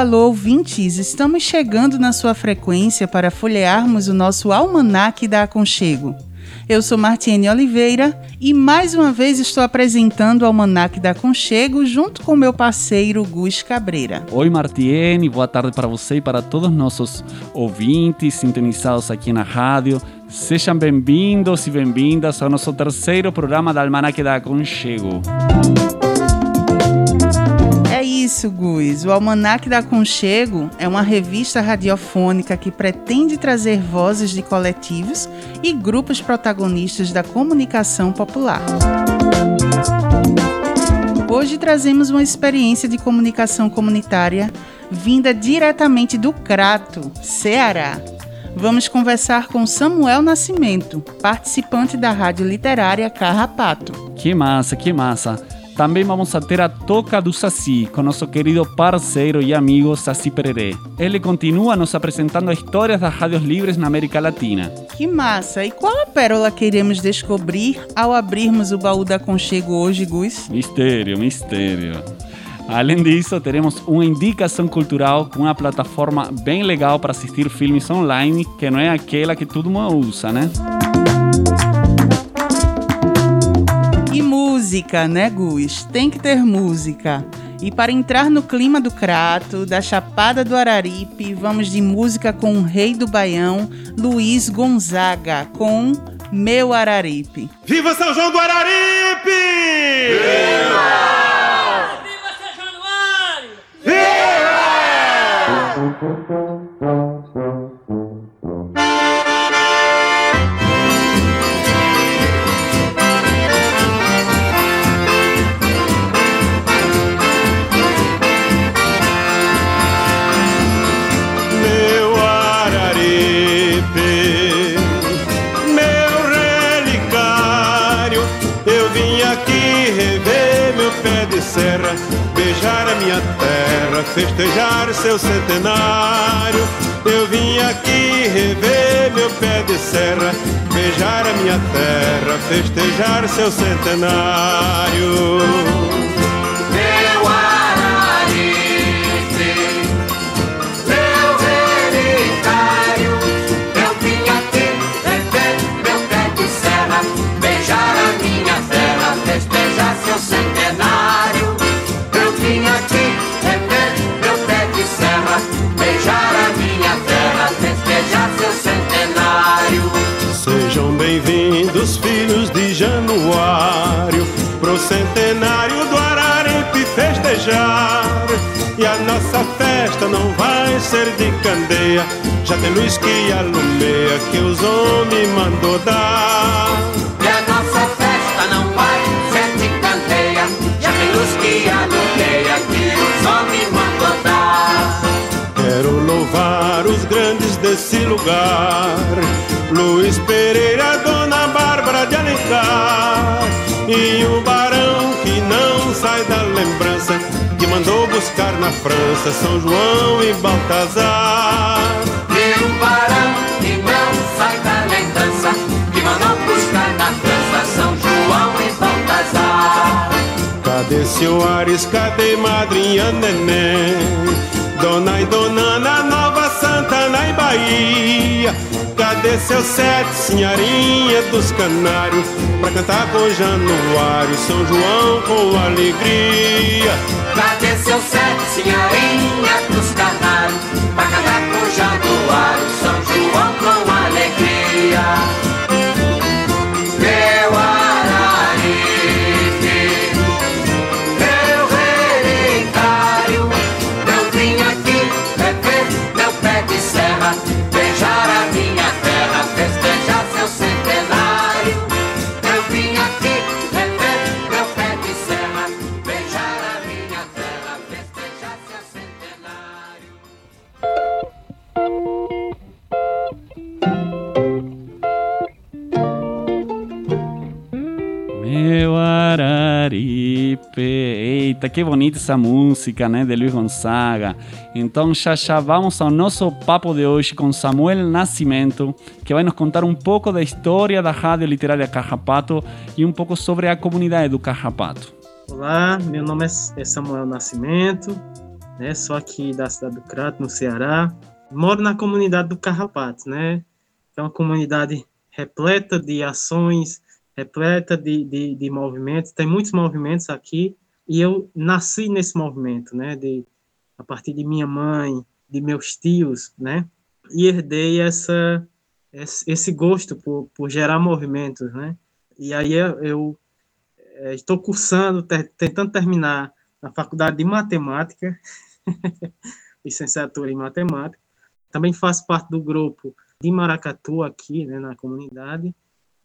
Alô, ouvintes! Estamos chegando na sua frequência para folhearmos o nosso almanaque da Aconchego. Eu sou Martiene Oliveira e mais uma vez estou apresentando o Almanac da Aconchego junto com meu parceiro Gus Cabreira. Oi, Martiene, boa tarde para você e para todos os nossos ouvintes sintonizados aqui na rádio. Sejam bem-vindos e bem-vindas ao nosso terceiro programa da Almanac da Aconchego. Isso, Gus. O Almanac da Conchego é uma revista radiofônica que pretende trazer vozes de coletivos e grupos protagonistas da comunicação popular. Hoje trazemos uma experiência de comunicação comunitária vinda diretamente do Crato, Ceará. Vamos conversar com Samuel Nascimento, participante da rádio literária Carrapato. Que massa, que massa! Também vamos a ter a Toca do Saci com nosso querido parceiro e amigo Saci Pererê. Ele continua nos apresentando histórias das rádios livres na América Latina. Que massa! E qual a pérola que iremos descobrir ao abrirmos o baú da Conchego hoje, Gus? Mistério, mistério. Além disso, teremos uma indicação cultural com uma plataforma bem legal para assistir filmes online, que não é aquela que todo mundo usa, né? Música, né, Gus? Tem que ter música. E para entrar no clima do Crato, da Chapada do Araripe, vamos de música com o rei do Baião, Luiz Gonzaga, com Meu Araripe. Viva São João do Araripe! Viva! Viva São Januário! Viva! Festejar seu centenário. Eu vim aqui rever meu pé de serra, beijar a minha terra, festejar seu centenário. Festa não vai ser de candeia, já tem luz que alumeia que os homens mandou dar. E a nossa festa não vai ser de candeia, já tem luz que alumeia que os homens mandou dar. Quero louvar os grandes desse lugar, Luiz Pereira, Dona Bárbara de Alencar e o barão mandou buscar na França São João e Baltazar. E o barão que não sai da lembrança que mandou buscar na França São João e Baltazar. Cadê seu Ares, cadê madrinha neném? Dona e dona na Nova Santana e Bahia Cadê seu sete, senhorinha dos canários Pra cantar com Januário, São João com alegria. Cadê seu sete, senhorinha dos canários Pra cantar com Januário, São João com alegria meu araripe. Eita, que bonita essa música, né, de Luiz Gonzaga. Então já já vamos ao nosso papo de hoje com Samuel Nascimento, que vai nos contar um pouco da história da rádio literária Carrapato e um pouco sobre a comunidade do Carrapato. Olá, meu nome é, é Samuel Nascimento, né, sou aqui da cidade do Crato, no Ceará. Moro na comunidade do Carrapato, né, é uma comunidade repleta de ações, repleta de, de, de movimentos, tem muitos movimentos aqui, e eu nasci nesse movimento, né, de, a partir de minha mãe, de meus tios, né, e herdei essa, esse gosto por, por gerar movimentos, né, e aí eu, é, estou cursando, ter, tentando terminar a faculdade de matemática, licenciatura em matemática, também faço parte do grupo de Maracatu aqui, né, na comunidade,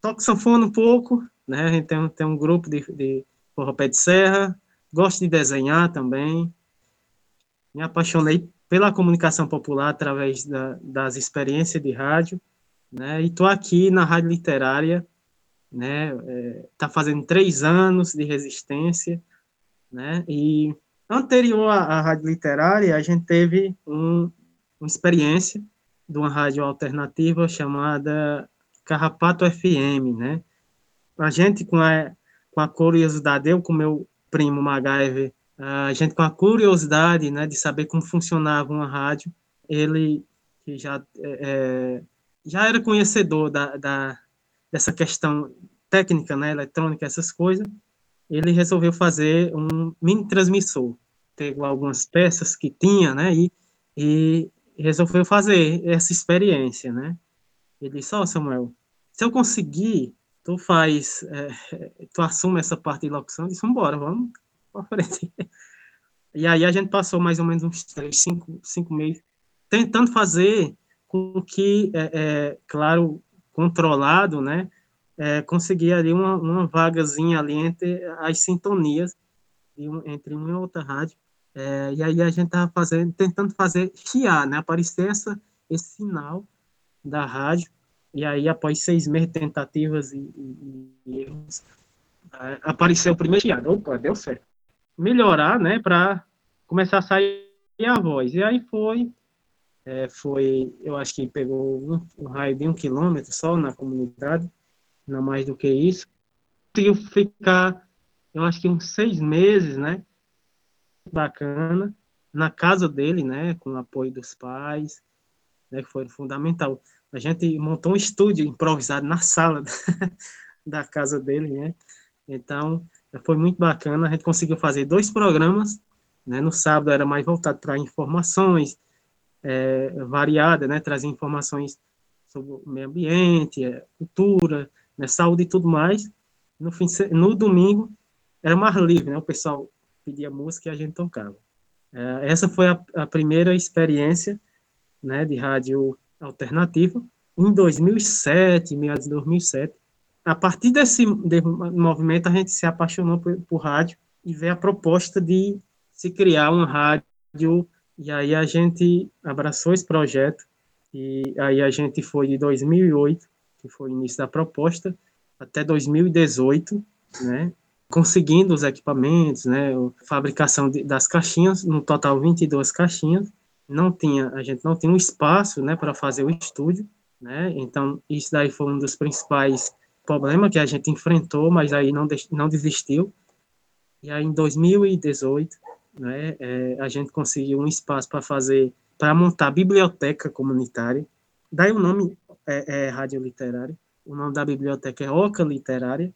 toco sanfona um pouco, né? A gente tem, tem um grupo de, de forró pé de serra, gosto de desenhar também. Me apaixonei pela comunicação popular através da, das experiências de rádio, né? E estou aqui na Rádio Literária, né? É, tá fazendo três anos de resistência, né? E anterior à, à Rádio Literária, a gente teve um, uma experiência de uma rádio alternativa chamada Carrapato FM, né? A gente com a, com a curiosidade, eu com meu primo MacGyver, a gente com a curiosidade, né, de saber como funcionava uma rádio, ele que já é, é, já era conhecedor da, da dessa questão técnica, né, eletrônica, essas coisas, ele resolveu fazer um mini transmissor. Pegou algumas peças que tinha, né, e, e resolveu fazer essa experiência, né. Ele disse, ó, oh, Samuel, se eu conseguir, tu faz, é, tu assume essa parte de locução, e disse, embora, vamos para frente. E aí a gente passou mais ou menos uns três, cinco, cinco meses tentando fazer com que, é, é, claro, controlado, né, é, conseguir ali uma, uma vagazinha ali entre as sintonias entre uma e outra rádio. É, e aí a gente estava fazendo, tentando fazer chiar, né, aparecer essa, esse sinal da rádio, e aí após seis meses de tentativas e, e, erros, apareceu o primeiro chiado, opa, deu certo. Melhorar, né, para começar a sair a voz, e aí foi, é, foi, eu acho que pegou um, um, raio de um quilômetro só na comunidade, não mais do que isso, conseguiu ficar, eu acho que uns seis meses, né, bacana, na casa dele, né, com o apoio dos pais, né, que foi fundamental. A gente montou um estúdio improvisado na sala da casa dele, né? Então, foi muito bacana. A gente conseguiu fazer dois programas, né? No sábado era mais voltado para informações é, variadas, né? Trazer informações sobre o meio ambiente, é, cultura, né? saúde e tudo mais. No, fim, no domingo era mais livre, né? O pessoal pedia música e a gente tocava. É, essa foi a, a primeira experiência né, de rádio alternativa em 2007, meados de 2007. A partir desse, movimento, a gente se apaixonou por, por rádio e veio a proposta de se criar uma rádio, e aí a gente abraçou esse projeto, e aí a gente foi de 2008, que foi o início da proposta, até 2018, né, conseguindo os equipamentos, né, fabricação de, das caixinhas, no total 22 caixinhas, não tinha, a gente não tinha um espaço, né, para fazer o estúdio, né? Então isso daí foi um dos principais problemas que a gente enfrentou, mas aí não não desistiu. E aí em 2018, né, é, a gente conseguiu um espaço para fazer, para montar a biblioteca comunitária. Daí o nome é, é Rádio Literária. O nome da biblioteca é Oca Literária.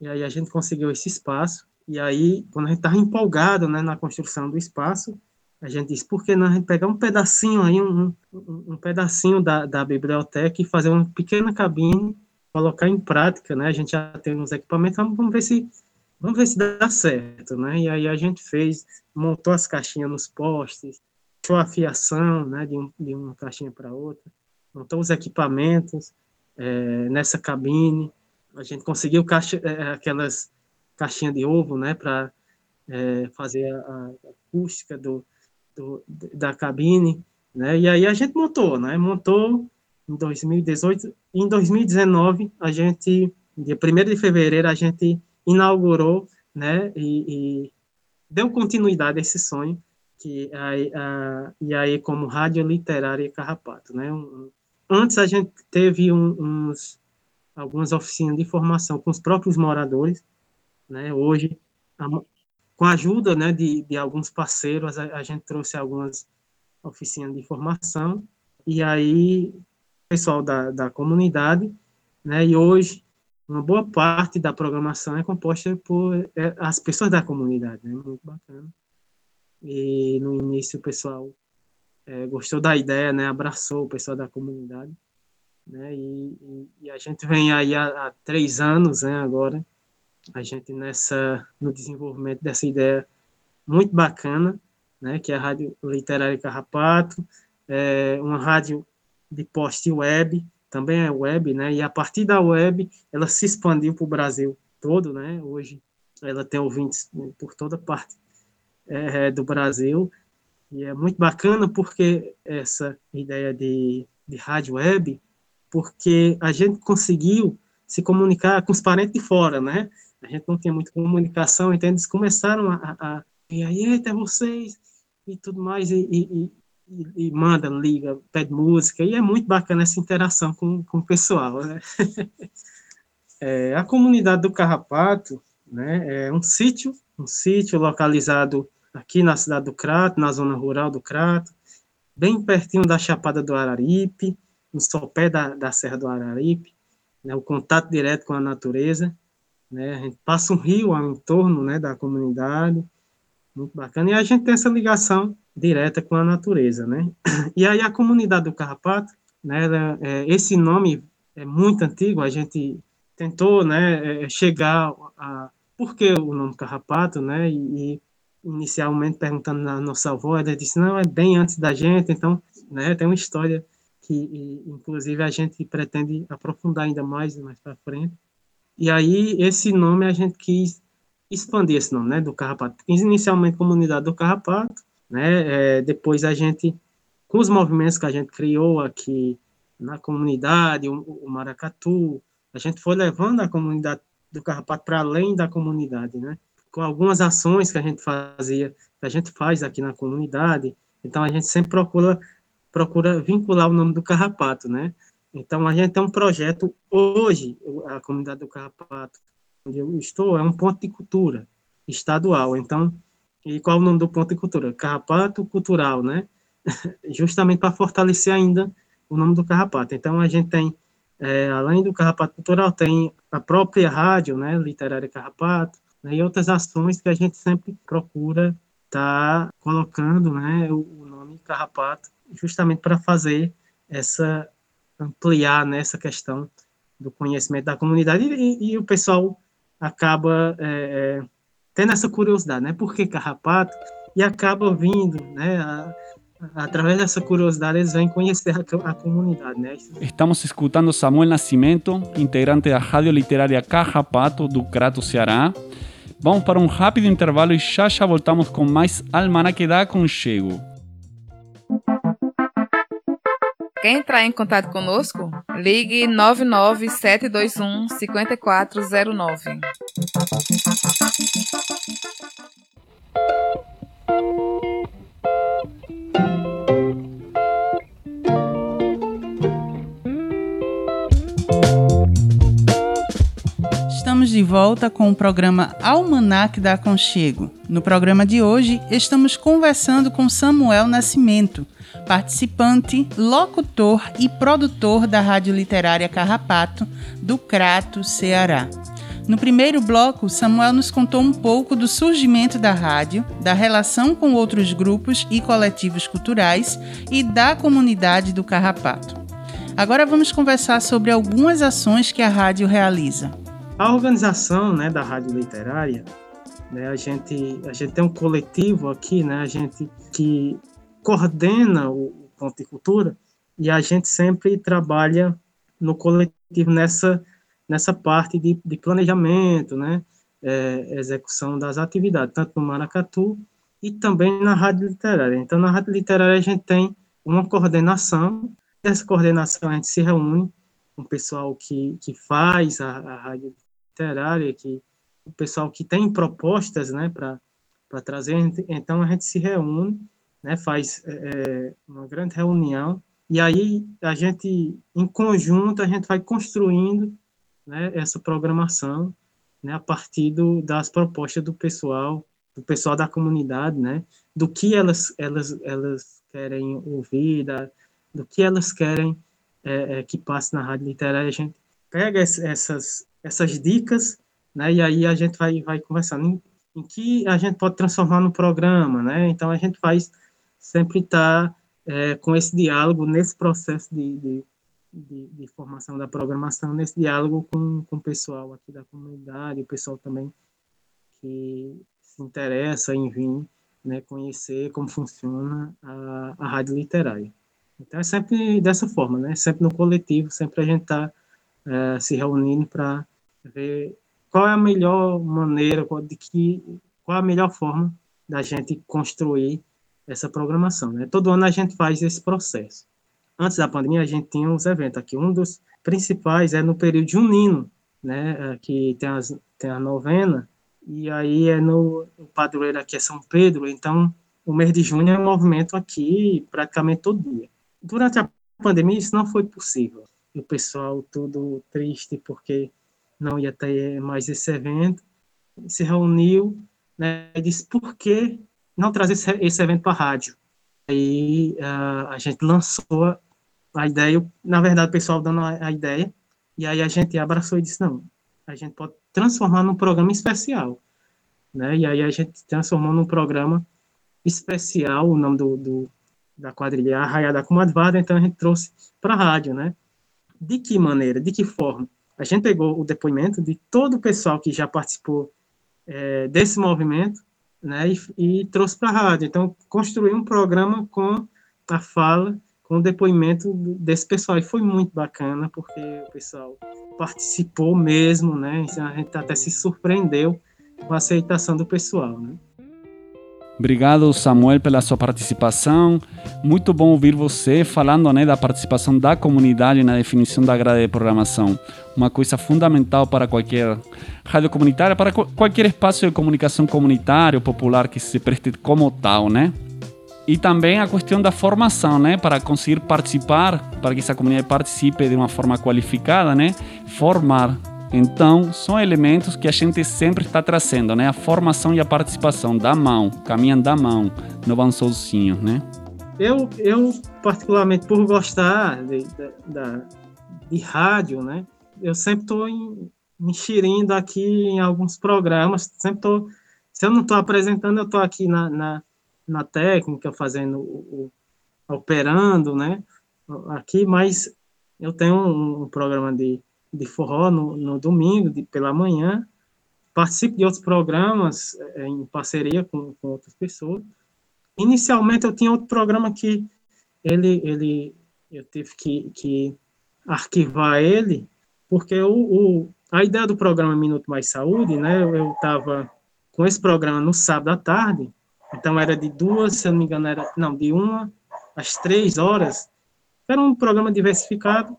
E aí a gente conseguiu esse espaço. E aí, quando a gente estava empolgado né, na construção do espaço, a gente disse, por que não a gente pegar um pedacinho aí, um, um, pedacinho da, da biblioteca e fazer uma pequena cabine, colocar em prática, né? A gente já tem uns equipamentos, vamos ver se vamos ver se dá certo, né? E aí a gente fez, montou as caixinhas nos postes, fechou a fiação, né? De, um, de uma caixinha para outra, montou os equipamentos é, nessa cabine, a gente conseguiu caixa, é, aquelas caixinhas de ovo, né? Para é, fazer a, a acústica do, do, da cabine, né? E aí a gente montou, né? Montou em 2018. Em 2019, a gente, dia 1 de fevereiro, a gente inaugurou, né? E, deu continuidade a esse sonho, que aí, a, e aí como Rádio Literária Carrapato. Né? Um, antes a gente teve um, uns, algumas oficinas de formação com os próprios moradores, né? hoje, a, com a ajuda né, de, de alguns parceiros, a, a gente trouxe algumas oficinas de formação, e aí pessoal da, da comunidade, né, e hoje uma boa parte da programação é composta por é, as pessoas da comunidade, né, muito bacana. E no início o pessoal é, gostou da ideia, né, abraçou o pessoal da comunidade, né, e, e, e a gente vem aí há, há, três anos, né, agora, a gente nessa, no desenvolvimento dessa ideia muito bacana, né, que é a Rádio Literária Carrapato, é uma rádio de poste web, também é web, né? E a partir da web, ela se expandiu para o Brasil todo, né? Hoje ela tem ouvintes por toda parte é, do Brasil. E é muito bacana porque essa ideia de, de rádio web, porque a gente conseguiu se comunicar com os parentes de fora, né? A gente não tinha muita comunicação, então eles começaram a, a e aí, até vocês, e tudo mais, e, e, e, e, manda, liga, pede música, e é muito bacana essa interação com, com o pessoal, né? é, a comunidade do Carrapato, né, é um sítio, um sítio localizado aqui na cidade do Crato, na zona rural do Crato, bem pertinho da Chapada do Araripe, no sopé da, da Serra do Araripe, né, o contato direto com a natureza, né, a gente passa um rio ao entorno, né, da comunidade, muito bacana, e a gente tem essa ligação direta com a natureza, né? E aí a comunidade do Carrapato, né, ela, é, esse nome é muito antigo, a gente tentou, né, é, chegar a por que o nome Carrapato, né? E, e inicialmente perguntando na nossa avó, ela disse não, é bem antes da gente, então, né, tem uma história que e, inclusive a gente pretende aprofundar ainda mais mais para frente. E aí esse nome a gente quis expandir esse nome, né, do Carrapato. Inicialmente comunidade do Carrapato, né? É, depois a gente, com os movimentos que a gente criou aqui na comunidade, o, o Maracatu, a gente foi levando a comunidade do Carrapato para além da comunidade, né? Com algumas ações que a gente fazia, que a gente faz aqui na comunidade, então a gente sempre procura procura vincular o nome do Carrapato, né? Então a gente tem um projeto hoje, a comunidade do Carrapato, onde eu estou, é um ponto de cultura estadual. Então e qual é o nome do ponto de cultura? Carrapato Cultural, né? Justamente para fortalecer ainda o nome do Carrapato. Então, a gente tem, é, além do Carrapato Cultural, tem a própria rádio, né? Literária Carrapato, né, e outras ações que a gente sempre procura estar tá colocando, né? O, o nome Carrapato, justamente para fazer essa, ampliar nessa né, questão do conhecimento da comunidade e, e o pessoal acaba é, é tendo essa curiosidade, né? Por que carrapato? E acaba vindo, né? A, através dessa curiosidade eles vêm conhecer a, a, comunidade, né? Estamos escutando Samuel Nascimento, integrante da Rádio Literária Carrapato do Crato, Ceará. Vamos para um rápido intervalo e já já voltamos com mais Almanaque da Conchego. Quer entrar em contato conosco? Ligue 99721 5409. Volta com o programa Almanac da Aconchego. No programa de hoje, estamos conversando com Samuel Nascimento, participante, locutor e produtor da Rádio Literária Carrapato, do Crato, Ceará. No primeiro bloco, Samuel nos contou um pouco do surgimento da rádio, da relação com outros grupos e coletivos culturais e da comunidade do Carrapato. Agora vamos conversar sobre algumas ações que a rádio realiza. A organização né, da rádio literária, né, a, gente, a gente tem um coletivo aqui, né, a gente que coordena o Ponto de Cultura e a gente sempre trabalha no coletivo nessa, nessa parte de, de planejamento, né, é, execução das atividades, tanto no Maracatu e também na Rádio Literária. Então, na Rádio Literária a gente tem uma coordenação, essa coordenação a gente se reúne com o pessoal que, que faz a, a Rádio Literária, que, o pessoal que tem propostas né, para trazer. Então a gente se reúne, né, faz é, uma grande reunião e aí a gente, em conjunto, a gente vai construindo né, essa programação né, a partir do, das propostas do pessoal, do pessoal da comunidade, né, do que elas, elas, elas querem ouvir, da, do que elas querem é, é, que passe na rádio literária. A gente pega essas, essas dicas né, e aí a gente vai, vai conversando em, em que a gente pode transformar no programa. Né? Então a gente faz sempre estar tá, é, com esse diálogo nesse processo de, de de, de, formação da programação nesse diálogo com, com o pessoal aqui da comunidade, o pessoal também que se interessa em vir né, conhecer como funciona a, a rádio literária. Então é sempre dessa forma, né? Sempre no coletivo, sempre a gente está é, se reunindo para ver qual é a melhor maneira, de que, qual a melhor forma da gente construir essa programação, né? Todo ano a gente faz esse processo antes da pandemia, a gente tinha uns eventos aqui. Um dos principais é no período junino, né, é, que tem, as, tem a novena, e aí é no o padroeiro aqui é São Pedro, então o mês de junho é um movimento aqui praticamente todo dia. Durante a pandemia isso não foi possível. E o pessoal todo triste porque não ia ter mais esse evento, se reuniu né, e disse por que não trazer esse, esse evento para a rádio? Aí uh, a gente lançou a ideia, na verdade, o pessoal dando a, a, ideia, e aí a gente abraçou e disse, não, a gente pode transformar num programa especial, né? E aí a gente transformou num programa especial, o nome do, do da quadrilha Arraia da Comadvada, então a gente trouxe para a rádio, né? De que maneira, de que forma? A gente pegou o depoimento de todo o pessoal que já participou é, desse movimento, né? E, e trouxe para a rádio. Então, construiu um programa com a fala com o depoimento desse pessoal. E foi muito bacana, porque o pessoal participou mesmo, né? Então, a gente até se surpreendeu com a aceitação do pessoal, né? Obrigado, Samuel, pela sua participação. Muito bom ouvir você falando né, da participação da comunidade na definição da grade de programação. Uma coisa fundamental para qualquer rádio comunitária, para qualquer espaço de comunicação comunitário, popular que se preste como tal, né? E também a questão da formação, né? Para conseguir participar, para que essa comunidade participe de uma forma qualificada, né? Formar. Então, são elementos que a gente sempre está trazendo, né? A formação e a participação da mão, caminham da mão, não vão né? Eu, eu particularmente, por gostar de, de, de rádio, né? Eu sempre estou enxerindo aqui em alguns programas, sempre estou... Se eu não estou apresentando, eu estou aqui na, na na técnica, fazendo o, o, operando, né? Aqui, mas eu tenho um, um programa de, de forró no, no domingo, de, pela manhã, participo de outros programas é, em parceria com, com outras pessoas. Inicialmente eu tinha outro programa que ele, ele eu tive que, que arquivar ele, porque o, o, a ideia do programa Minuto Mais Saúde, né, eu estava com esse programa no sábado à tarde, então era de duas, se eu não me engano, era, não, de uma às três horas. Era um programa diversificado.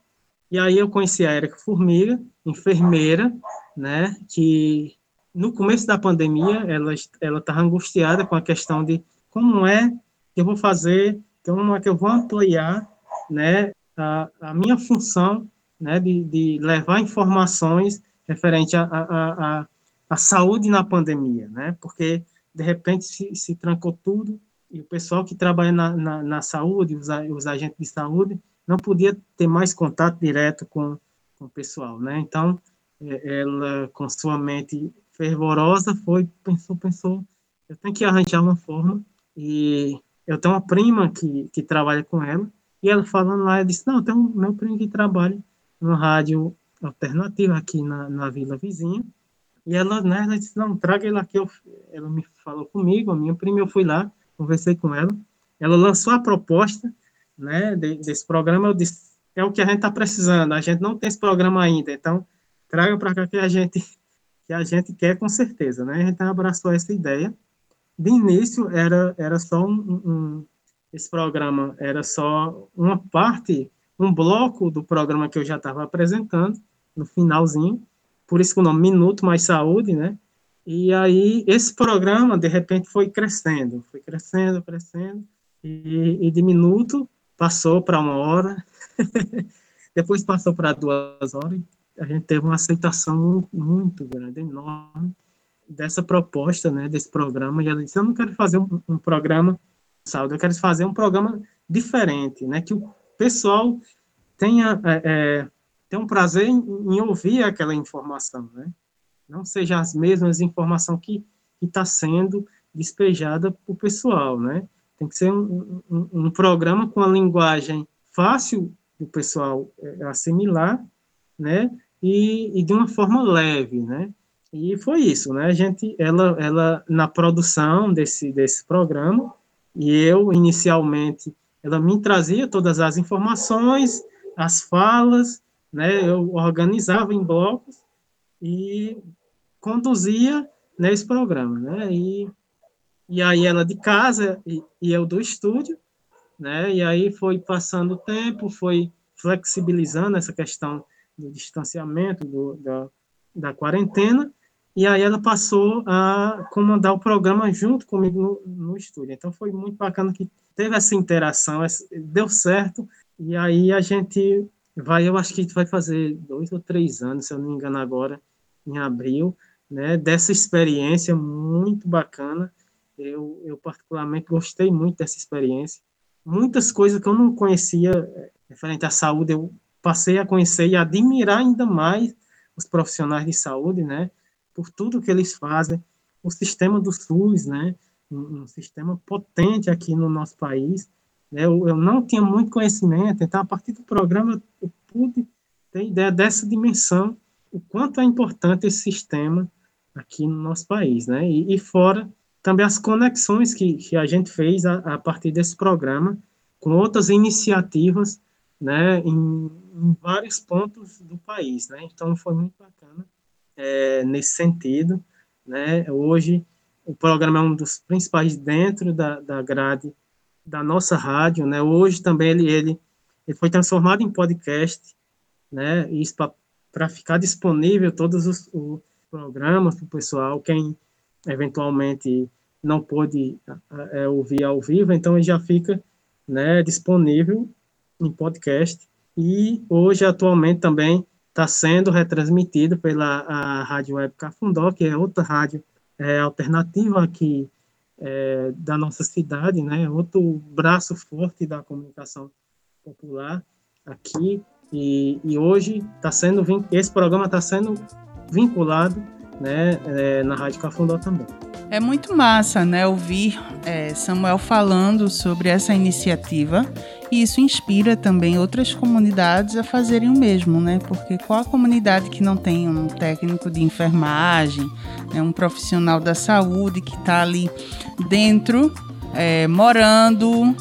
E aí eu conheci a Érica Formiga, enfermeira, né, que no começo da pandemia ela ela estava angustiada com a questão de como é que eu vou fazer, como é que eu vou ampliar, né, a, a minha função, né, de, de levar informações referente à a, a, a, saúde na pandemia, né, porque de repente se, se trancou tudo e o pessoal que trabalha na, na, na saúde, os, os, agentes de saúde, não podia ter mais contato direto com, com o pessoal, né? Então, é, ela, com sua mente fervorosa, foi, pensou, pensou, eu tenho que arranjar uma forma, e eu tenho uma prima que, que trabalha com ela, e ela falando lá, eu disse, não, tem um meu primo que trabalha no rádio alternativo aqui na, na vila vizinha, e ela, né, ela disse, não, traga ele aqui. Eu, ela me falou comigo, a minha prima, eu fui lá, conversei com ela. Ela lançou a proposta, né, de, desse programa. Eu disse, é o que a gente está precisando. A gente não tem esse programa ainda, então traga para cá que a gente que a gente quer com certeza, né? A gente abraçou essa ideia. De início era era só um, um esse programa era só uma parte, um bloco do programa que eu já estava apresentando no finalzinho por isso que o nome Minuto Mais Saúde, né? E aí esse programa, de repente, foi crescendo, foi crescendo, crescendo, e, e de minuto passou para uma hora, depois passou para duas horas, a gente teve uma aceitação muito, grande, enorme, dessa proposta, né, desse programa, e ela disse, eu não quero fazer um, um programa de saúde, eu quero fazer um programa diferente, né, que o pessoal tenha, é, é, tenha um prazer em, em ouvir aquela informação, né, não seja as mesmas informações que está sendo despejada para o pessoal, né? Tem que ser um, um, um, programa com a linguagem fácil do pessoal é, assimilar, né? E, e, de uma forma leve, né? E foi isso, né? A gente, ela, ela na produção desse desse programa, e eu inicialmente, ela me trazia todas as informações, as falas, né? Eu organizava em blocos e conduzia nesse programa, né? E, e aí ela de casa e, e eu do estúdio, né? E aí foi passando o tempo, foi flexibilizando essa questão do distanciamento, do, da, da quarentena, e aí ela passou a comandar o programa junto comigo no, no estúdio. Então foi muito bacana que teve essa interação, deu certo, e aí a gente vai, eu acho que vai fazer dois ou três anos, se eu não me engano agora, em abril, né, dessa experiência muito bacana. Eu, eu particularmente gostei muito dessa experiência. Muitas coisas que eu não conhecia eh, referente à saúde, eu passei a conhecer e admirar ainda mais os profissionais de saúde, né, por tudo que eles fazem, o sistema do SUS, né, um, um sistema potente aqui no nosso país. Né, eu, eu não tinha muito conhecimento, então a partir do programa eu pude ter ideia dessa dimensão, o quanto é importante esse sistema aqui no nosso país, né? E, e fora também as conexões que, que a gente fez a, a, partir desse programa com outras iniciativas, né? Em, em vários pontos do país, né? Então foi muito bacana é, nesse sentido, né? Hoje o programa é um dos principais dentro da, da grade da nossa rádio, né? Hoje também ele, ele, ele foi transformado em podcast, né? Isso para ficar disponível todos os, os programas para o pessoal, quem eventualmente não pôde é, ouvir ao vivo, então ele já fica né, disponível em podcast. E hoje, atualmente, também está sendo retransmitido pela a Rádio Web Cafundó, que é outra rádio é, alternativa aqui é, da nossa cidade, né, outro braço forte da comunicação popular aqui. E, e hoje está sendo esse programa está sendo vinculado né, é, na Rádio Cafundó também. É muito massa, né, ouvir é, Samuel falando sobre essa iniciativa e isso inspira também outras comunidades a fazerem o mesmo, né? Porque qual a comunidade que não tem um técnico de enfermagem, né, um profissional da saúde que está ali dentro, é, morando,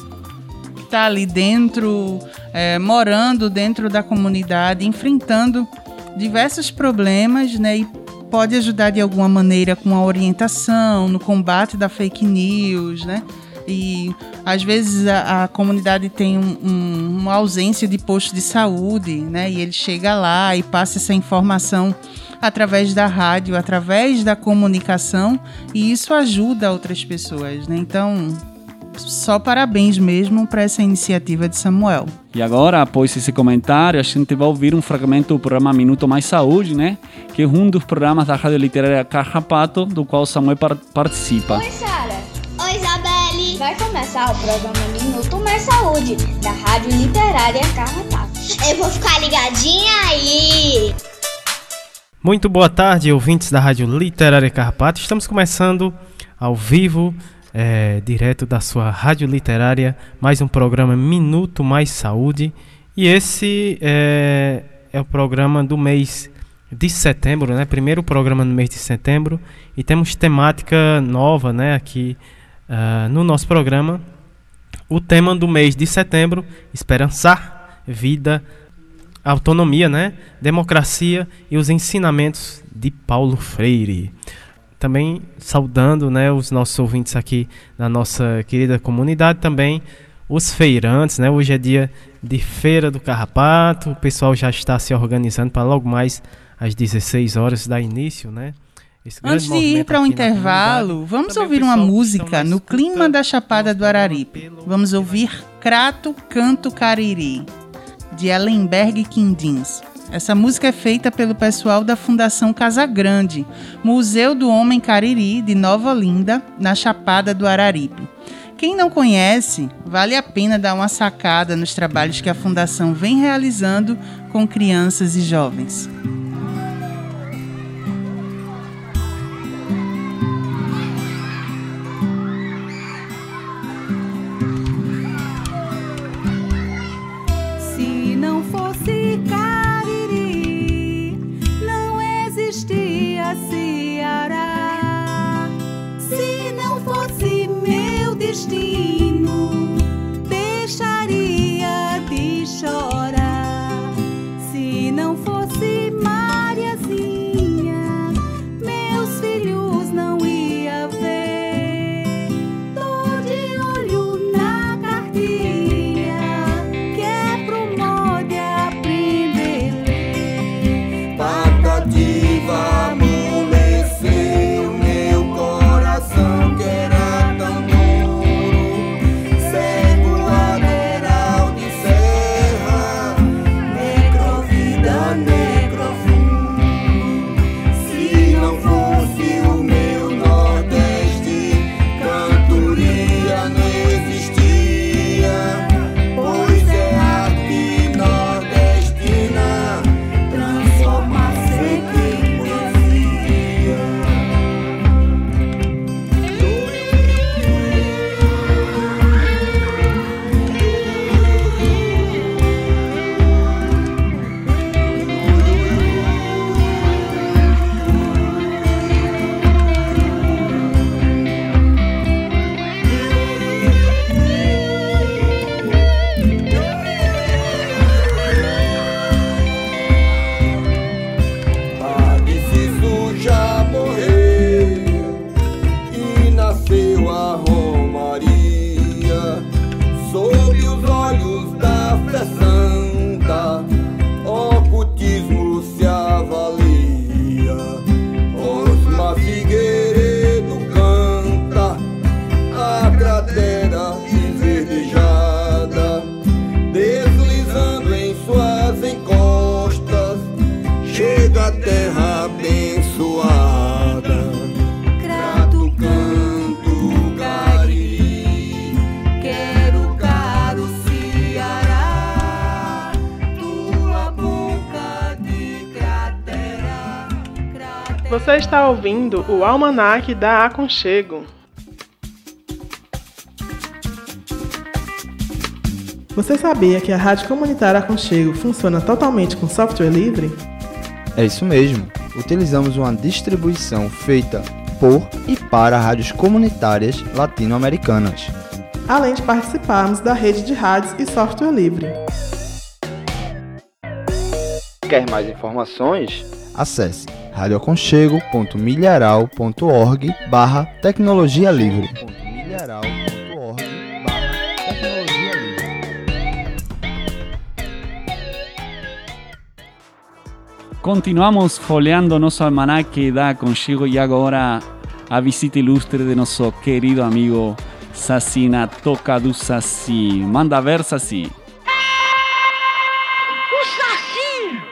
está ali dentro, é, morando dentro da comunidade, enfrentando diversos problemas, né? E pode ajudar de alguma maneira com a orientação, no combate da fake news, né? E às vezes a, a comunidade tem um, um, uma ausência de posto de saúde, né? E ele chega lá e passa essa informação através da rádio, através da comunicação, e isso ajuda outras pessoas, né? Então, só parabéns mesmo para essa iniciativa de Samuel. E agora, após esse comentário, a gente vai ouvir um fragmento do programa Minuto Mais Saúde, né? Que é um dos programas da Rádio Literária Carrapato, do qual Samuel par participa. Oi, Sara. Oi, Isabelle. Vai começar o programa Minuto Mais Saúde, da Rádio Literária Carrapato. Eu vou ficar ligadinha aí. Muito boa tarde, ouvintes da Rádio Literária Carrapato. Estamos começando ao vivo é, direto da sua rádio literária, mais um programa Minuto Mais Saúde. E esse é, é o programa do mês de setembro, né? Primeiro programa no mês de setembro. E temos temática nova, né? Aqui uh, no nosso programa. O tema do mês de setembro: esperançar, vida, autonomia, né? Democracia e os ensinamentos de Paulo Freire também saudando né, os nossos ouvintes aqui da nossa querida comunidade, também os feirantes, né? Hoje é dia de Feira do Carrapato, o pessoal já está se organizando para logo mais às 16 horas dar início, né? Antes de ir para o na intervalo, vamos Também ouvir uma música na no clima da Chapada do Araripe. Vamos ouvir Crato Canto Cariri, de Ellenberg Quindins. Essa música é feita pelo pessoal da Fundação Casa Grande, Museu do Homem Cariri de Nova Olinda, na Chapada do Araripe. Quem não conhece, vale a pena dar uma sacada nos trabalhos que a Fundação vem realizando com crianças e jovens. Ceará. Se não fosse meu destino, deixaria de chorar. Se não fosse ouvindo o Almanac da Aconchego. Você sabia que a Rádio Comunitária Aconchego funciona totalmente com software livre? É isso mesmo. Utilizamos uma distribuição feita por e para rádios comunitárias latino-americanas. Além de participarmos da rede de rádios e software livre. Quer mais informações? Acesse radioaconchego.milharal.org barra tecnologia livre. milharal.org barra tecnologia livre. Continuamos folheando nosso almanaque da Conchego e agora a visita ilustre de nosso querido amigo Saci na Toca do Saci. Manda ver, Saci.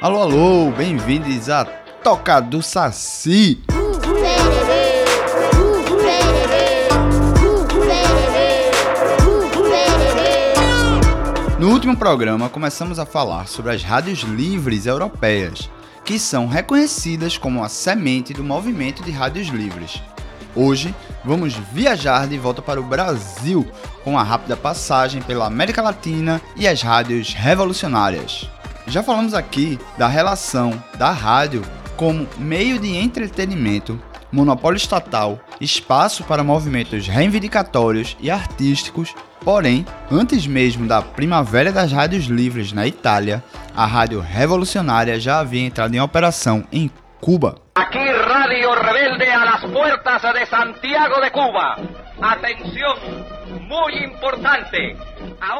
Alô, alô, bem-vindos a Toca do Saci. No último programa, começamos a falar sobre as rádios livres europeias, que são reconhecidas como a semente do movimento de rádios livres. Hoje, vamos viajar de volta para o Brasil com uma rápida passagem pela América Latina e as rádios revolucionárias. Já falamos aqui da relação da rádio como meio de entretenimento, monopólio estatal, espaço para movimentos reivindicatórios e artísticos. Porém, antes mesmo da primavera das rádios livres na Itália, a rádio revolucionária já havia entrado em operação em Cuba. Aquí Radio Rebelde a las puertas de Santiago de Cuba. Importante.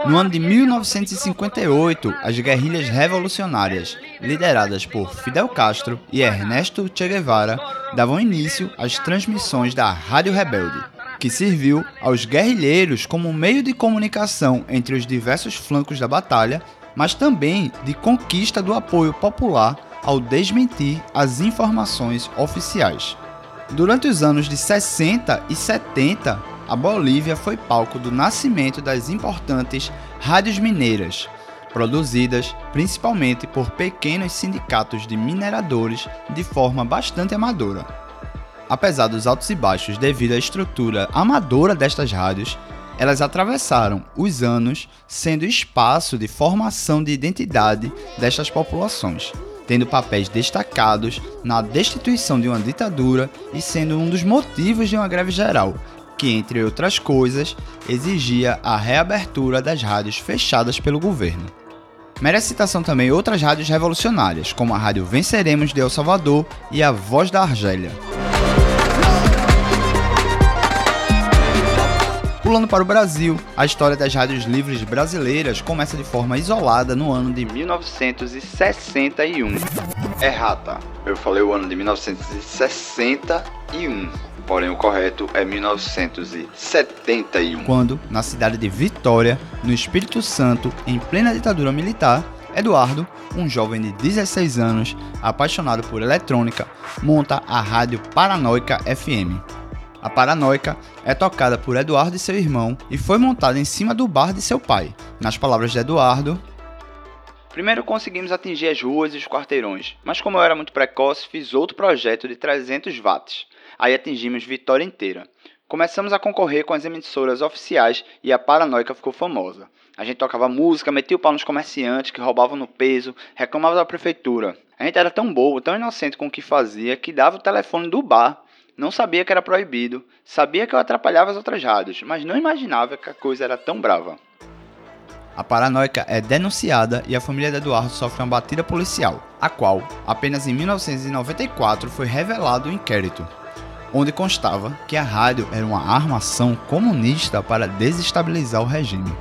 No ano de 1958, as guerrilhas revolucionárias, lideradas por Fidel Castro e Ernesto Che Guevara, davam início às transmissões da Rádio Rebelde, que serviu aos guerrilheiros como meio de comunicação entre os diversos flancos da batalha, mas também de conquista do apoio popular ao desmentir as informações oficiais. Durante os anos de 60 e 70, a Bolívia foi palco do nascimento das importantes rádios mineiras, produzidas principalmente por pequenos sindicatos de mineradores de forma bastante amadora. Apesar dos altos e baixos devido à estrutura amadora destas rádios, elas atravessaram os anos sendo espaço de formação de identidade destas populações, tendo papéis destacados na destituição de uma ditadura e sendo um dos motivos de uma greve geral, que, entre outras coisas, exigia a reabertura das rádios fechadas pelo governo. Merece citação também outras rádios revolucionárias, como a Rádio Venceremos de El Salvador e a Voz da Argélia. Pulando para o Brasil, a história das rádios livres brasileiras começa de forma isolada no ano de 1961. Errata, eu falei o ano de 1961, porém o correto é 1971. Quando, na cidade de Vitória, no Espírito Santo, em plena ditadura militar, Eduardo, um jovem de 16 anos, apaixonado por eletrônica, monta a rádio Paranoica FM. A Paranoica é tocada por Eduardo e seu irmão e foi montada em cima do bar de seu pai. Nas palavras de Eduardo, Primeiro conseguimos atingir as ruas e os quarteirões, mas como eu era muito precoce, fiz outro projeto de 300 watts. Aí atingimos Vitória inteira. Começamos a concorrer com as emissoras oficiais e a Paranoica ficou famosa. A gente tocava música, metia o pau nos comerciantes que roubavam no peso, reclamava da prefeitura. A gente era tão bobo, tão inocente com o que fazia, que dava o telefone do bar. Não sabia que era proibido, sabia que eu atrapalhava as outras rádios, mas não imaginava que a coisa era tão brava. A paranoica é denunciada e a família de Eduardo sofre uma batida policial, a qual, apenas em 1994, foi revelado o inquérito, onde constava que a rádio era uma armação comunista para desestabilizar o regime.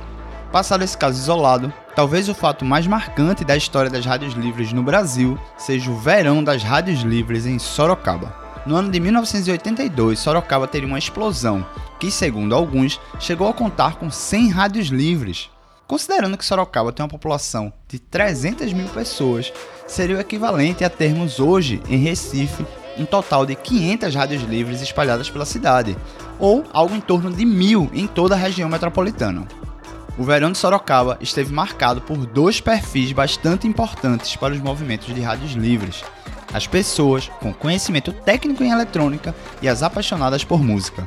Passado esse caso isolado, talvez o fato mais marcante da história das rádios livres no Brasil seja o verão das rádios livres em Sorocaba. No ano de 1982, Sorocaba teria uma explosão que, segundo alguns, chegou a contar com 100 rádios livres. Considerando que Sorocaba tem uma população de 300 mil pessoas, seria o equivalente a termos hoje, em Recife, um total de 500 rádios livres espalhadas pela cidade, ou algo em torno de mil em toda a região metropolitana. O verão de Sorocaba esteve marcado por dois perfis bastante importantes para os movimentos de rádios livres: as pessoas com conhecimento técnico em eletrônica e as apaixonadas por música.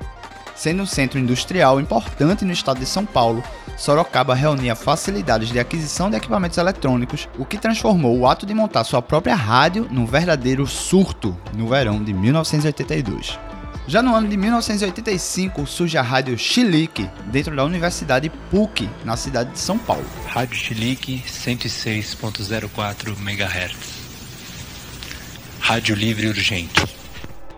Sendo um centro industrial importante no estado de São Paulo, Sorocaba reunia facilidades de aquisição de equipamentos eletrônicos, o que transformou o ato de montar sua própria rádio num verdadeiro surto no verão de 1982. Já no ano de 1985 surge a rádio Chilique, dentro da Universidade PUC, na cidade de São Paulo. Rádio Chilique 106.04 MHz. Rádio Livre Urgente.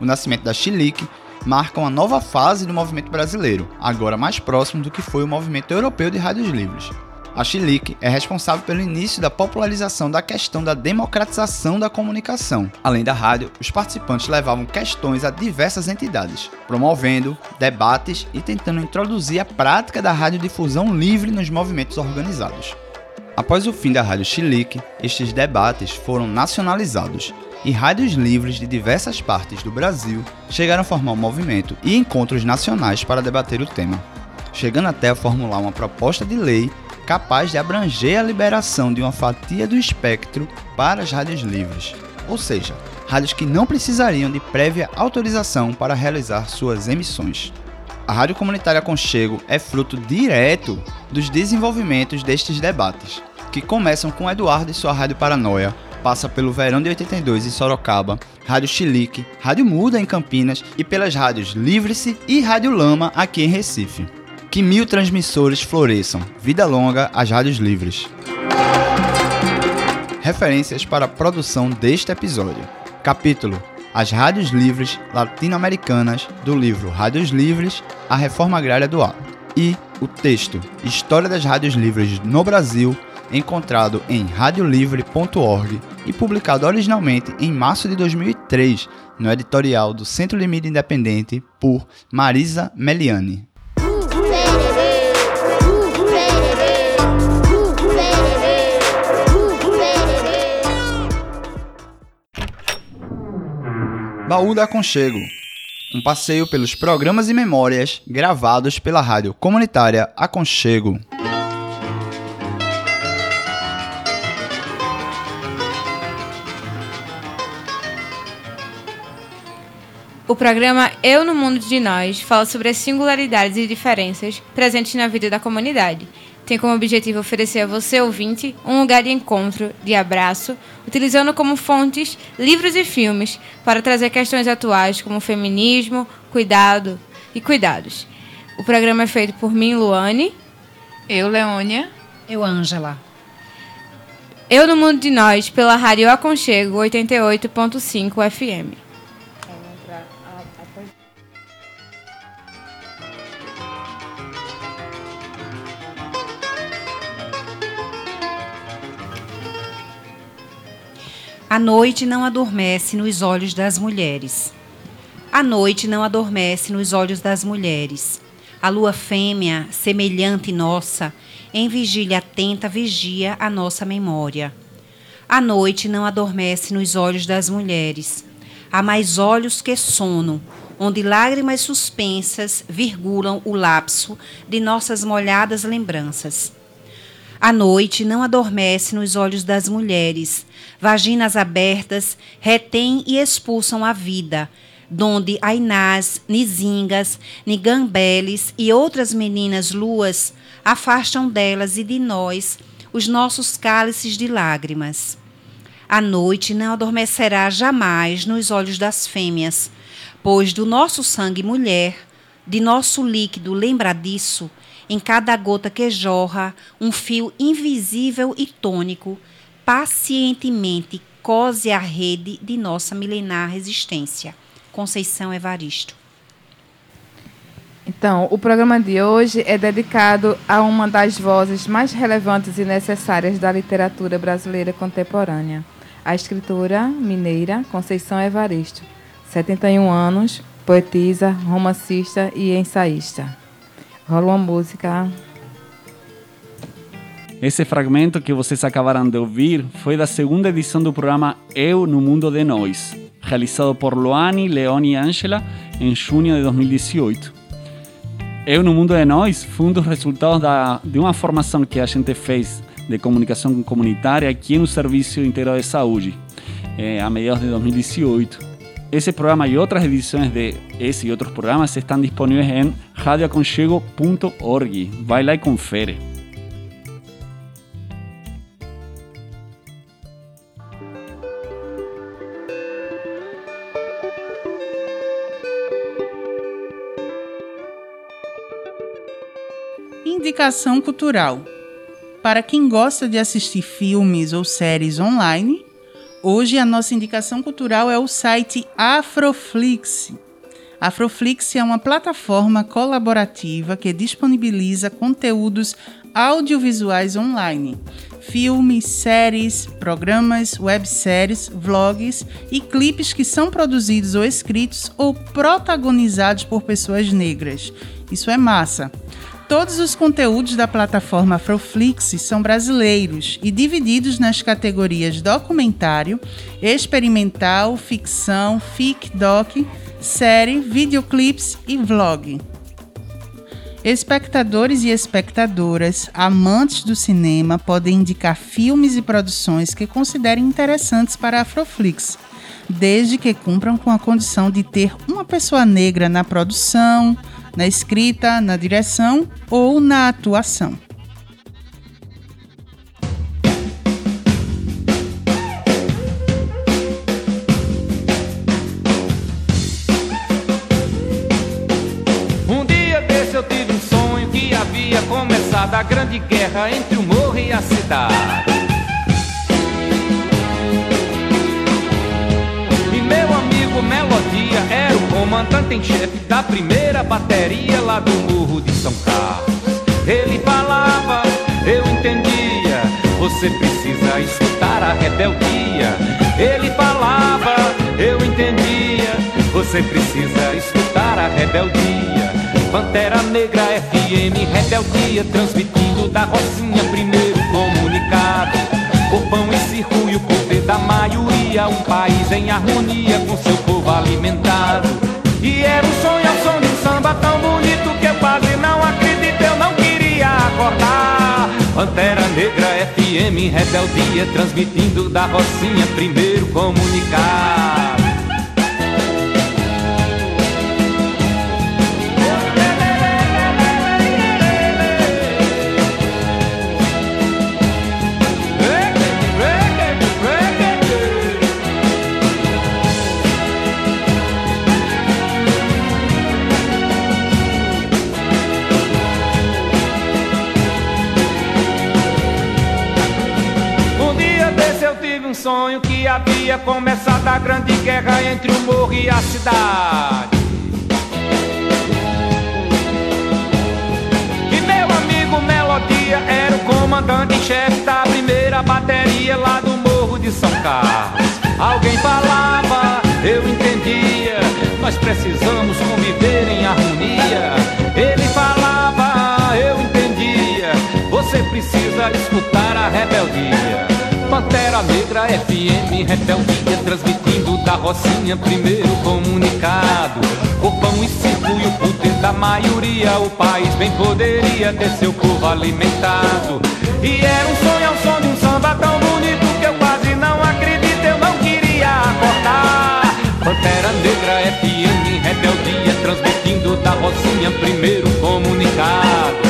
O nascimento da Chilique marca uma nova fase do movimento brasileiro, agora mais próximo do que foi o movimento europeu de rádios livres. A Chilique é responsável pelo início da popularização da questão da democratização da comunicação. Além da rádio, os participantes levavam questões a diversas entidades, promovendo debates e tentando introduzir a prática da radiodifusão livre nos movimentos organizados. Após o fim da Rádio Chilique, estes debates foram nacionalizados e rádios livres de diversas partes do Brasil chegaram a formar um movimento e encontros nacionais para debater o tema, chegando até a formular uma proposta de lei capaz de abranger a liberação de uma fatia do espectro para as rádios livres, ou seja, rádios que não precisariam de prévia autorização para realizar suas emissões. A Rádio Comunitária Conchego é fruto direto dos desenvolvimentos destes debates, que começam com Eduardo e sua Rádio Paranoia, passa pelo Verão de 82 em Sorocaba, Rádio Chilique, Rádio Muda em Campinas e pelas rádios Livre-se e Rádio Lama aqui em Recife. Que mil transmissores floresçam. Vida longa às rádios livres. Referências para a produção deste episódio. Capítulo As Rádios Livres Latino-Americanas do livro Rádios Livres, A Reforma Agrária do Ar. E o texto História das Rádios Livres no Brasil, encontrado em radiolivre.org e publicado originalmente em março de 2003 no editorial do Centro de Mídia Independente por Marisa Meliani. Baú da Aconchego. Um passeio pelos programas e memórias gravados pela rádio comunitária Aconchego. O programa Eu no Mundo de Nós fala sobre as singularidades e diferenças presentes na vida da comunidade. Tem como objetivo oferecer a você, ouvinte, um lugar de encontro, de abraço, utilizando como fontes livros e filmes para trazer questões atuais como feminismo, cuidado e cuidados. O programa é feito por mim, Luane. Eu, Leônia. Eu, Ângela. Eu no Mundo de Nós, pela Rádio Aconchego 88.5 FM. A noite não adormece nos olhos das mulheres. A noite não adormece nos olhos das mulheres. A lua fêmea, semelhante nossa, em vigília atenta vigia a nossa memória. A noite não adormece nos olhos das mulheres. Há mais olhos que sono, onde lágrimas suspensas virgulam o lapso de nossas molhadas lembranças. A noite não adormece nos olhos das mulheres. Vaginas abertas retêm e expulsam a vida, donde Ainás, Nizingas, Nigambeles e outras meninas luas afastam delas e de nós os nossos cálices de lágrimas. A noite não adormecerá jamais nos olhos das fêmeas, pois do nosso sangue mulher, de nosso líquido lembradiço, em cada gota que jorra, um fio invisível e tônico, pacientemente cose a rede de nossa milenar resistência. Conceição Evaristo. Então, o programa de hoje é dedicado a uma das vozes mais relevantes e necessárias da literatura brasileira contemporânea, a escritora mineira Conceição Evaristo, 71 anos, poetisa, romancista e ensaísta. Rola uma música. Esse fragmento que vocês acabaram de ouvir foi da segunda edição do programa Eu no Mundo de Nós, realizado por Loane, Leone e Angela em junho de 2018. Eu no Mundo de Nós foi um dos resultados da, de uma formação que a gente fez de comunicação comunitária aqui no Serviço Integral de Saúde, eh, a mediados de 2018. Esse programa e outras edições de esse e outros programas estão disponíveis em radioaconchego.org. Vai lá e confere. Indicação cultural. Para quem gosta de assistir filmes ou séries online, hoje a nossa indicação cultural é o site Afroflix. Afroflix é uma plataforma colaborativa que disponibiliza conteúdos audiovisuais online, filmes, séries, programas, webséries, vlogs e clipes que são produzidos ou escritos ou protagonizados por pessoas negras. Isso é massa. Todos os conteúdos da plataforma Afroflix são brasileiros e divididos nas categorias documentário, experimental, ficção, fic doc, série, videoclips e vlog. Espectadores e espectadoras, amantes do cinema, podem indicar filmes e produções que considerem interessantes para a Afroflix, desde que cumpram com a condição de ter uma pessoa negra na produção, na escrita, na direção ou na atuação. A grande guerra entre o morro e a cidade. tem chefe da primeira bateria lá do Morro de São Carlos. Ele falava, eu entendia. Você precisa escutar a rebeldia. Ele falava, eu entendia. Você precisa escutar a rebeldia. Pantera Negra FM, rebeldia, transmitindo da Rocinha, primeiro comunicado. O pão e circo e o poder da maioria. Um país em harmonia com seu povo alimentado. E era um sonho ao som de um samba tão bonito que eu quase não acredito, eu não queria acordar. Pantera Negra FM, rebeldia, transmitindo da Rocinha primeiro comunicado. Entre o morro e a cidade. E meu amigo Melodia era o comandante-chefe da primeira bateria lá do morro de São Carlos. Alguém falava, eu entendia, nós precisamos conviver em harmonia. Ele falava, eu entendia, você precisa escutar a rebeldia. Pantera Negra FM, rebeldia, transmitindo da Rocinha primeiro comunicado. O pão e circo e o poder da maioria, o país bem poderia ter seu povo alimentado. E era um sonho ao som de um samba tão bonito que eu quase não acredito, eu não queria acordar. Pantera Negra FM, rebeldia, transmitindo da Rocinha primeiro comunicado.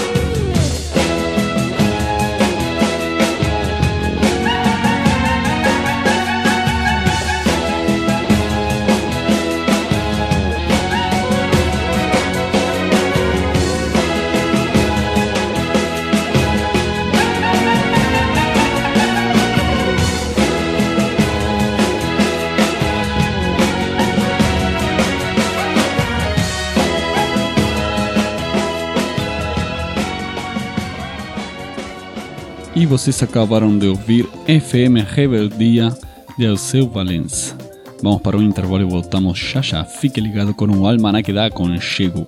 E vocês acabaram de ouvir FM Rebeldia de Alceu Valença. Vamos para um intervalo e voltamos já já. Fique ligado com o Almanac da Aconchego.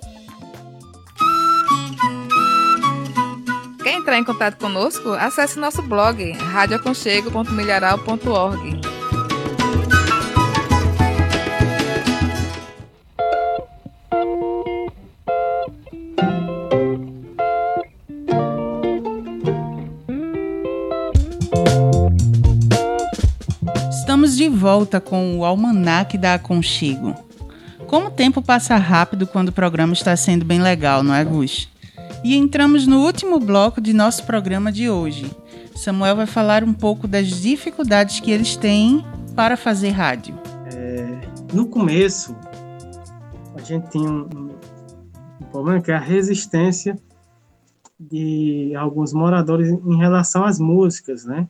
Quer entrar em contato conosco? Acesse nosso blog radioaconchego.milharal.org. volta com o Almanac da Aconchego. Como o tempo passa rápido quando o programa está sendo bem legal, não é, Gus? E entramos no último bloco de nosso programa de hoje. Samuel vai falar um pouco das dificuldades que eles têm para fazer rádio. É, no começo, a gente tinha um, um- problema que é a resistência de alguns moradores em relação às músicas, né?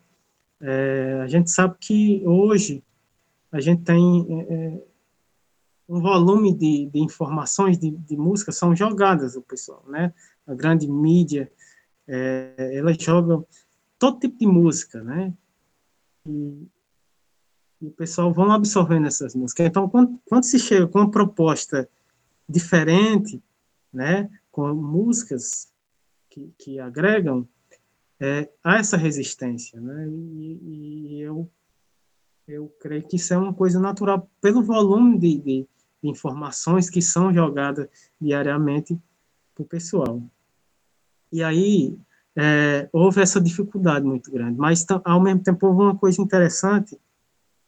É, a gente sabe que hoje a gente tem é, é, um volume de, de informações de, de música são jogadas o pessoal, né? A grande mídia, é, ela joga todo tipo de música, né? E, e o pessoal vão absorvendo essas músicas. Então, quando, quando se chega com uma proposta diferente, né, com músicas que, que agregam, é, há essa resistência, né? E, e eu eu creio que isso é uma coisa natural pelo volume de, de, informações que são jogadas diariamente para o pessoal. E aí é, houve essa dificuldade muito grande, mas ao mesmo tempo houve uma coisa interessante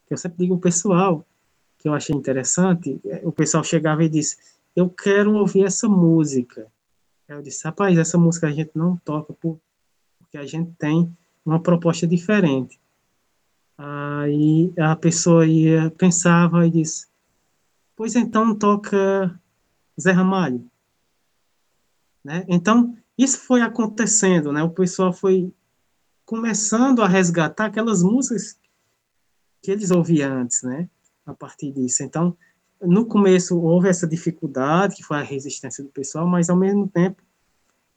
que eu sempre digo ao pessoal que eu achei interessante. é, O pessoal chegava e disse: Eu quero ouvir essa música. Eu disse: Rapaz, essa música a gente não toca por- porque a gente tem uma proposta diferente. Aí a pessoa ia, pensava e disse: Pois então toca Zé Ramalho. Né? Então, isso foi acontecendo, né? O pessoal foi começando a resgatar aquelas músicas que eles ouviam antes, né? A partir disso. Então, no começo houve essa dificuldade, que foi a resistência do pessoal, mas ao mesmo tempo,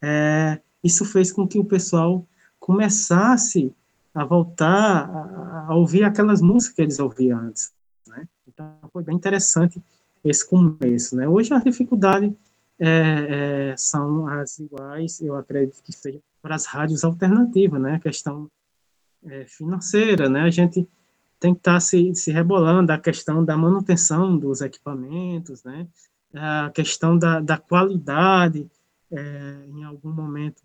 é, isso fez com que o pessoal começasse a voltar a, a ouvir aquelas músicas que eles ouviam antes, né? Então foi bem interessante esse começo, né? Hoje a dificuldade é, é, são as iguais, eu acredito que seja para as rádios alternativas, né? A questão é, financeira, né? A gente tem que estar se, se rebolando a questão da manutenção dos equipamentos, né? A questão da, da qualidade, é, em algum momento,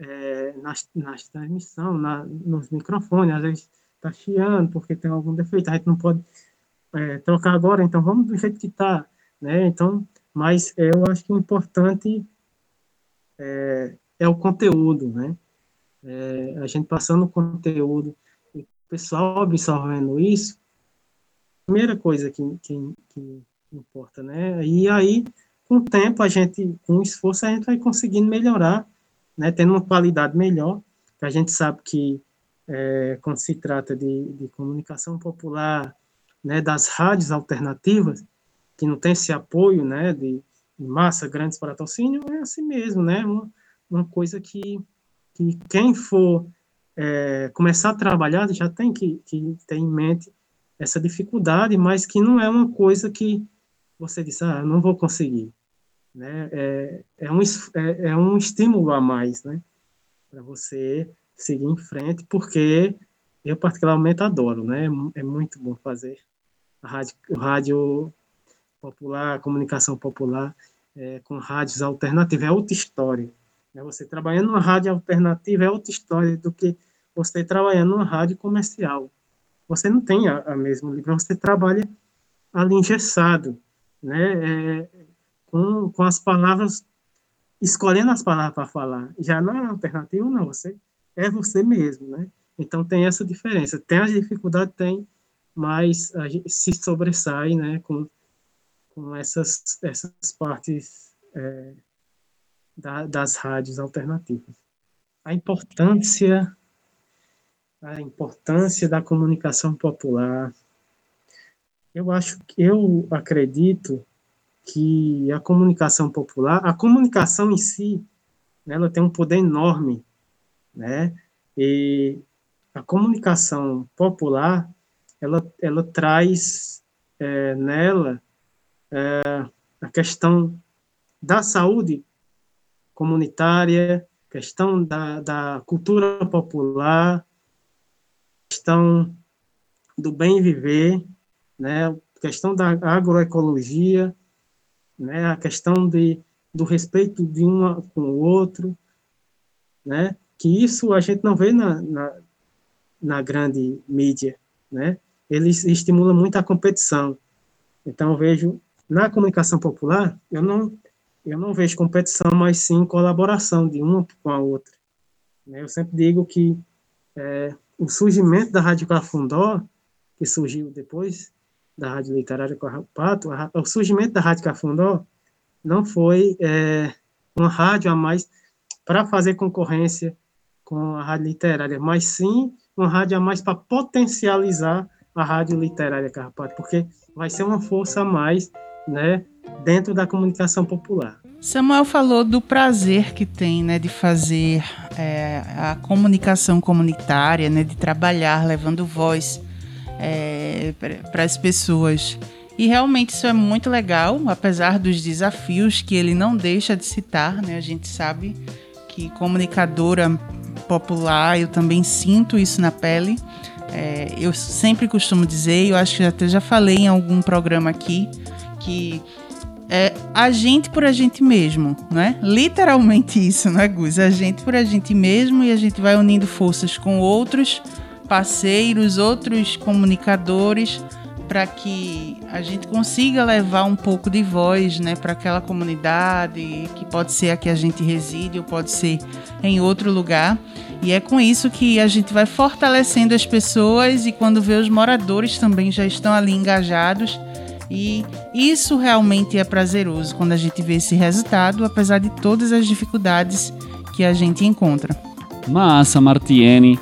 é, nas, nas na, nos microfones, às vezes está chiando porque tem algum defeito, a gente não pode é, trocar agora, então vamos do jeito que está, né? Então, mas eu acho que o importante é, é o conteúdo, né? É, a gente passando o conteúdo e o pessoal absorvendo isso, primeira coisa que, que, que importa, né? E aí, com o tempo, a gente, com esforço, a gente vai conseguindo melhorar, né? Tendo uma qualidade melhor, que a gente sabe que é, quando se trata de, de comunicação popular, né, das rádios alternativas, que não tem esse apoio, né, de, massa, grandes patrocínios, é assim mesmo, né? Uma, uma coisa que, que quem for é, começar a trabalhar já tem que, que ter em mente essa dificuldade, mas que não é uma coisa que você diz, ah, não vou conseguir. Né? É, é, um, é, é um estímulo a mais, né? Para você seguir em frente, porque eu particularmente adoro, né? É muito bom fazer a rádio, rádio popular, comunicação popular, é, com rádios alternativas, é outra história. Né? Você trabalhando numa rádio alternativa é outra história do que você trabalhando numa rádio comercial. Você não tem a, a mesma você trabalha ali engessado, né? É, com, com as palavras, escolhendo as palavras para falar. Já não é alternativa, não, você é você mesmo, né? Então tem essa diferença. Tem as dificuldades, tem, mas a gente se sobressai, né? Com, com essas, essas partes é, da, das rádios alternativas. A importância, a importância da comunicação popular. Eu acho que eu acredito que a comunicação popular, a comunicação em si, né, ela tem um poder enorme, né? E a comunicação popular, ela, ela traz é, nela é, a questão da saúde comunitária, questão da, da cultura popular, questão do bem viver, né, questão da agroecologia, né, a questão de, do respeito de um com o outro, né, que isso a gente não vê na, na, na grande mídia, né, eles estimulam muito a competição. Então, eu vejo na comunicação popular, eu não, eu não vejo competição, mas sim colaboração de uma com a outra. Né? Eu sempre digo que é, o surgimento da Rádio Cafundó, que surgiu depois da Rádio Literária Carrapato, o surgimento da Rádio Cafundó não foi é, uma rádio a mais para fazer concorrência com a Rádio Literária, mas sim uma rádio a mais para potencializar a Rádio Literária Carrapato, porque vai ser uma força a mais né, dentro da comunicação popular. Samuel falou do prazer que tem, né, de fazer é, a comunicação comunitária, né, de trabalhar levando voz é, para as pessoas. E realmente isso é muito legal, apesar dos desafios que ele não deixa de citar, né? A gente sabe que comunicadora popular, eu também sinto isso na pele. É, eu sempre costumo dizer, eu acho que até já falei em algum programa aqui, que é a gente por a gente mesmo, né? Literalmente isso, né, Gus? A gente por a gente mesmo e a gente vai unindo forças com outros parceiros, outros comunicadores, para que a gente consiga levar um pouco de voz, né, para aquela comunidade que pode ser a que a gente reside ou pode ser em outro lugar. E é com isso que a gente vai fortalecendo as pessoas e quando vê os moradores também já estão ali engajados e isso realmente é prazeroso quando a gente vê esse resultado, apesar de todas as dificuldades que a gente encontra. Massa, Martiene.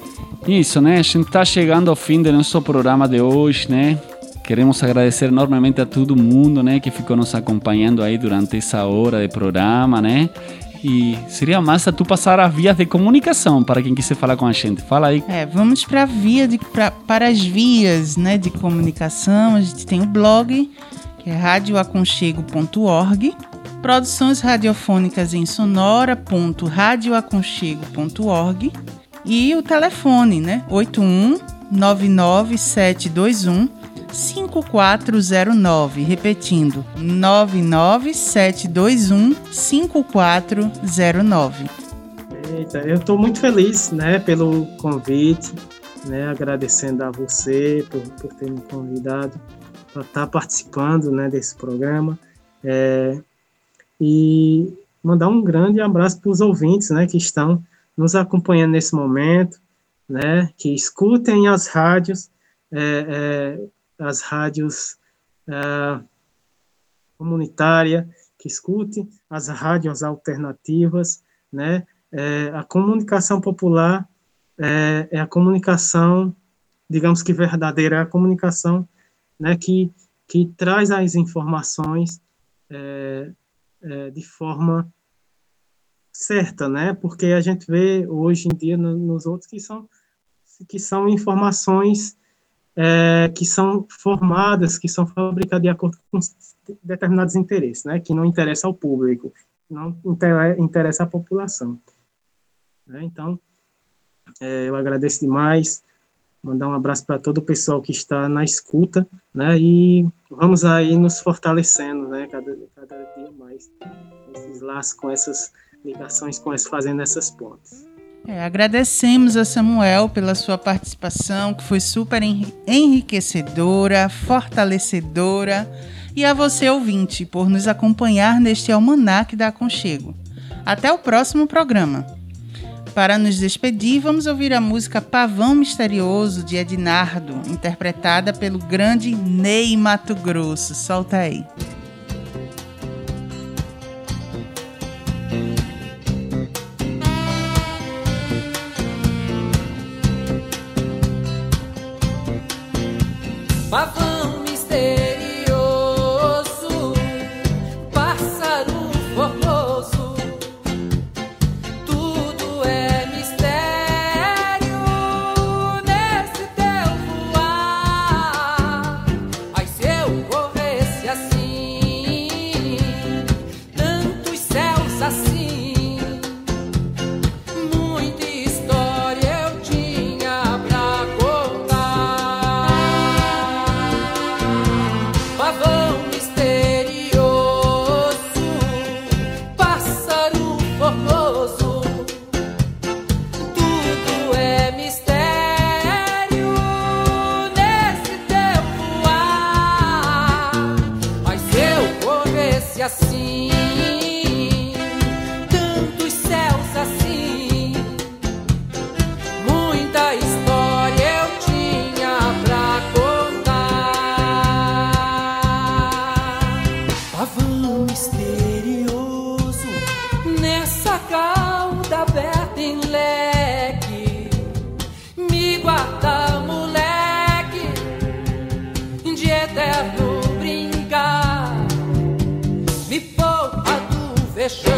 Isso, né? A gente está chegando ao fim do nosso programa de hoje, né? Queremos agradecer enormemente a todo mundo, né, que ficou nos acompanhando aí durante essa hora de programa, né? E seria massa tu passar as vias de comunicação para quem quiser falar com a gente. Fala aí. É, vamos para via de, pra- para as vias né, de comunicação. A gente tem o blog, que é radioaconchego.org. Produções radiofônicas em sonora.radioaconchego.org. E o telefone, né? 81 99721 5409. Repetindo, 99721 5409. Eita, eu estou muito feliz, né, pelo convite, né, agradecendo a você por, por ter me convidado para estar participando, né, desse programa, é, e mandar um grande abraço para os ouvintes, né, que estão nos acompanhando nesse momento, né, que escutem as rádios, é, é, as rádios ah, comunitárias, que escutem as rádios alternativas, né, é, a comunicação popular é, é a comunicação, digamos que verdadeira, é a comunicação né, que, que traz as informações é, é, de forma certa, né? Porque a gente vê hoje em dia no- nos outros que são que são informações é, que são formadas, que são fabricadas de acordo com determinados interesses, né? Que não interessa ao público, não inter- interessa à população. né? Então, é, eu agradeço demais, mandar um abraço para todo o pessoal que está na escuta, né? E vamos aí nos fortalecendo, né? Cada, cada dia mais esses laços com essas ligações, com essas, fazendo essas pontes. É, agradecemos a Samuel pela sua participação, que foi super enri- enriquecedora, fortalecedora, e a você, ouvinte, por nos acompanhar neste Almanac da Aconchego. Até o próximo programa. Para nos despedir, vamos ouvir a música Pavão Misterioso, de Ednardo, interpretada pelo grande Ney Mato Grosso. Solta aí. Corresse assim, do